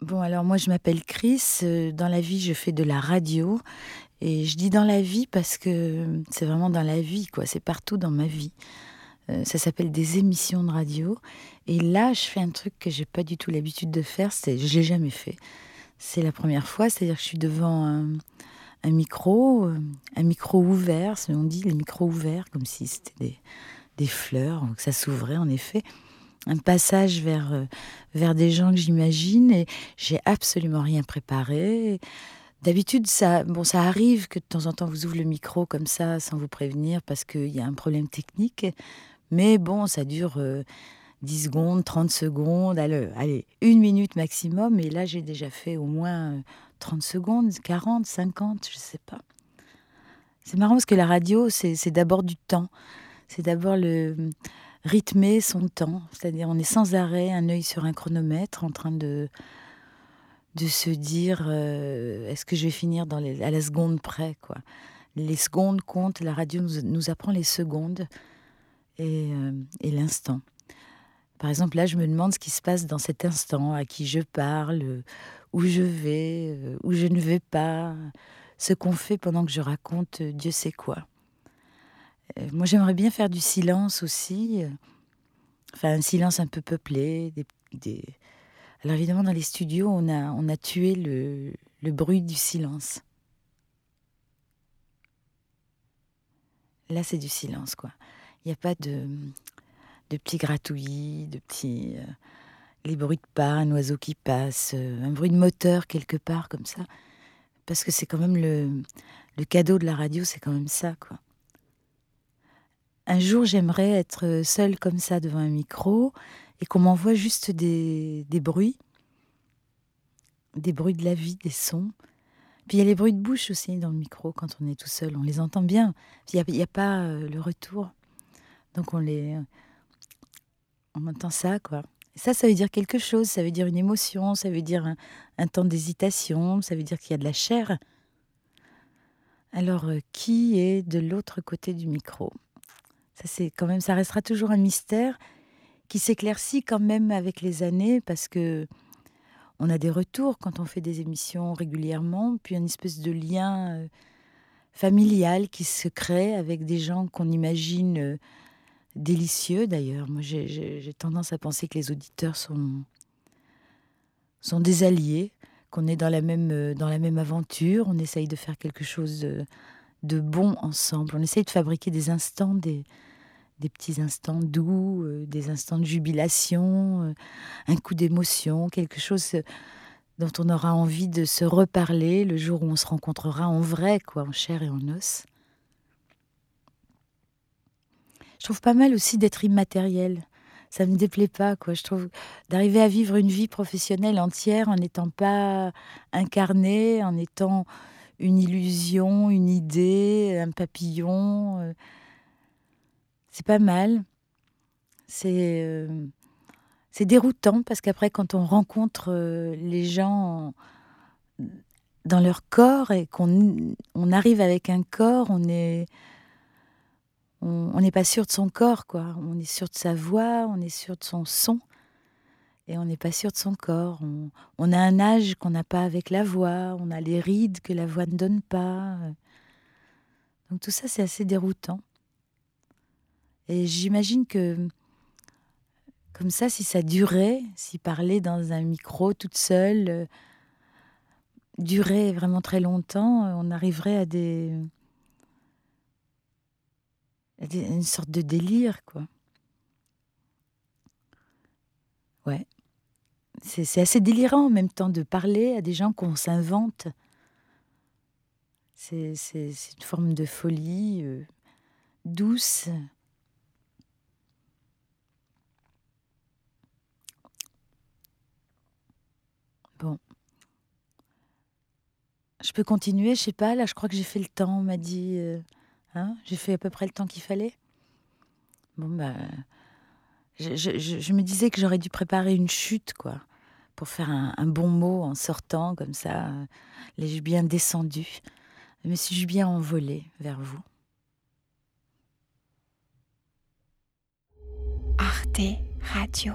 Bon, alors moi, je m'appelle Chris. Euh, Dans la vie, je fais de la radio. Et je dis dans la vie parce que c'est vraiment dans la vie, quoi. C'est partout dans ma vie. Euh, ça s'appelle des émissions de radio. Et là, je fais un truc que j'ai pas du tout l'habitude de faire. C'est, je l'ai jamais fait. C'est la première fois. C'est-à-dire que je suis devant un, micro, euh, un micro ouvert. c'est- On dit les micros ouverts, comme si c'était des, des fleurs, que ça s'ouvrait en effet. Un passage vers, euh, vers des gens que j'imagine. Et j'ai absolument rien préparé. D'habitude, ça, bon, ça arrive que de temps en temps vous ouvrez le micro comme ça sans vous prévenir parce qu'il y a un problème technique. Mais bon, ça dure euh, 10 secondes, 30 secondes, allez, une minute maximum. Et là, j'ai déjà fait au moins euh, 30 secondes, 40, 50, je sais pas. C'est marrant parce que la radio, c'est d'abord du temps. C'est d'abord le rythmer son temps. C'est-à-dire, on est sans arrêt, un œil sur un chronomètre, en train de, de se dire euh, est-ce que je vais finir dans à la seconde près quoi. Les secondes comptent, la radio nous, nous apprend les secondes et, euh, et l'instant. Par exemple, là, je me demande ce qui se passe dans cet instant, à qui je parle, où je vais, euh, où je ne vais pas, ce qu'on fait pendant que je raconte Dieu sait quoi. Euh, moi, j'aimerais bien faire du silence aussi, euh, enfin un silence un peu peuplé, alors évidemment, dans les studios, on a, on a tué le, le bruit du silence. Là, c'est du silence, quoi. Il n'y a pas de, de petits gratouillis, de petits... euh, les bruits de pas, un oiseau qui passe, un bruit de moteur quelque part, comme ça. Parce que c'est quand même le, le cadeau de la radio, c'est quand même ça, quoi. Un jour, j'aimerais être seule comme ça devant un micro et qu'on m'envoie juste des, bruits, des bruits de la vie, des sons. Puis il y a les bruits de bouche aussi dans le micro quand on est tout seul, on les entend bien. Il n'y a, pas euh, le retour, donc on les, on entend ça quoi. Ça, ça veut dire quelque chose, ça veut dire une émotion, ça veut dire un, un temps d'hésitation, ça veut dire qu'il y a de la chair. Alors, euh, qui est de l'autre côté du micro? Ça, c'est quand même, ça restera toujours un mystère qui s'éclaircit quand même avec les années parce que on a des retours quand on fait des émissions régulièrement, puis une espèce de lien euh, familial qui se crée avec des gens qu'on imagine euh, délicieux d'ailleurs. Moi, j'ai- tendance à penser que les auditeurs sont, sont des alliés, qu'on est dans la, même, euh, dans la même aventure, on essaye de faire quelque chose de, de bon ensemble, on essaye de fabriquer des instants, des, des petits instants doux, euh, des instants de jubilation, euh, un coup d'émotion, quelque chose euh, dont on aura envie de se reparler le jour où on se rencontrera en vrai, quoi, en chair et en os. Je trouve pas mal aussi d'être immatériel. Ça me déplaît pas, quoi. Je trouve d'arriver à vivre une vie professionnelle entière en n'étant pas incarné, en étant une illusion, une idée, un papillon. C'est pas mal. C'est euh, c'est déroutant parce qu'après, quand on rencontre euh, les gens dans leur corps et qu'on on arrive avec un corps, on on n'est pas sûr de son corps, quoi. On est sûr de sa voix, on est sûr de son son, et on n'est pas sûr de son corps. On, on a un âge qu'on n'a pas avec la voix, on a les rides que la voix ne donne pas. Donc tout ça, c'est assez déroutant. Et j'imagine que, comme ça, si ça durait, si parler dans un micro toute seule euh, durait vraiment très longtemps, euh, on arriverait à des, à une sorte de délire, quoi. Ouais. C'est assez délirant en même temps de parler à des gens qu'on s'invente. C'est une forme de folie euh, douce. Bon. Je peux continuer, je sais pas, là je crois que j'ai fait le temps, on m'a dit. euh, hein, j'ai fait à peu près le temps qu'il fallait. Bon, bah. Je, me disais que j'aurais dû préparer une chute, quoi, pour faire un, bon mot en sortant, comme ça. euh, Là, j'ai bien descendu. Je me suis bien envolée vers vous. Arte Radio.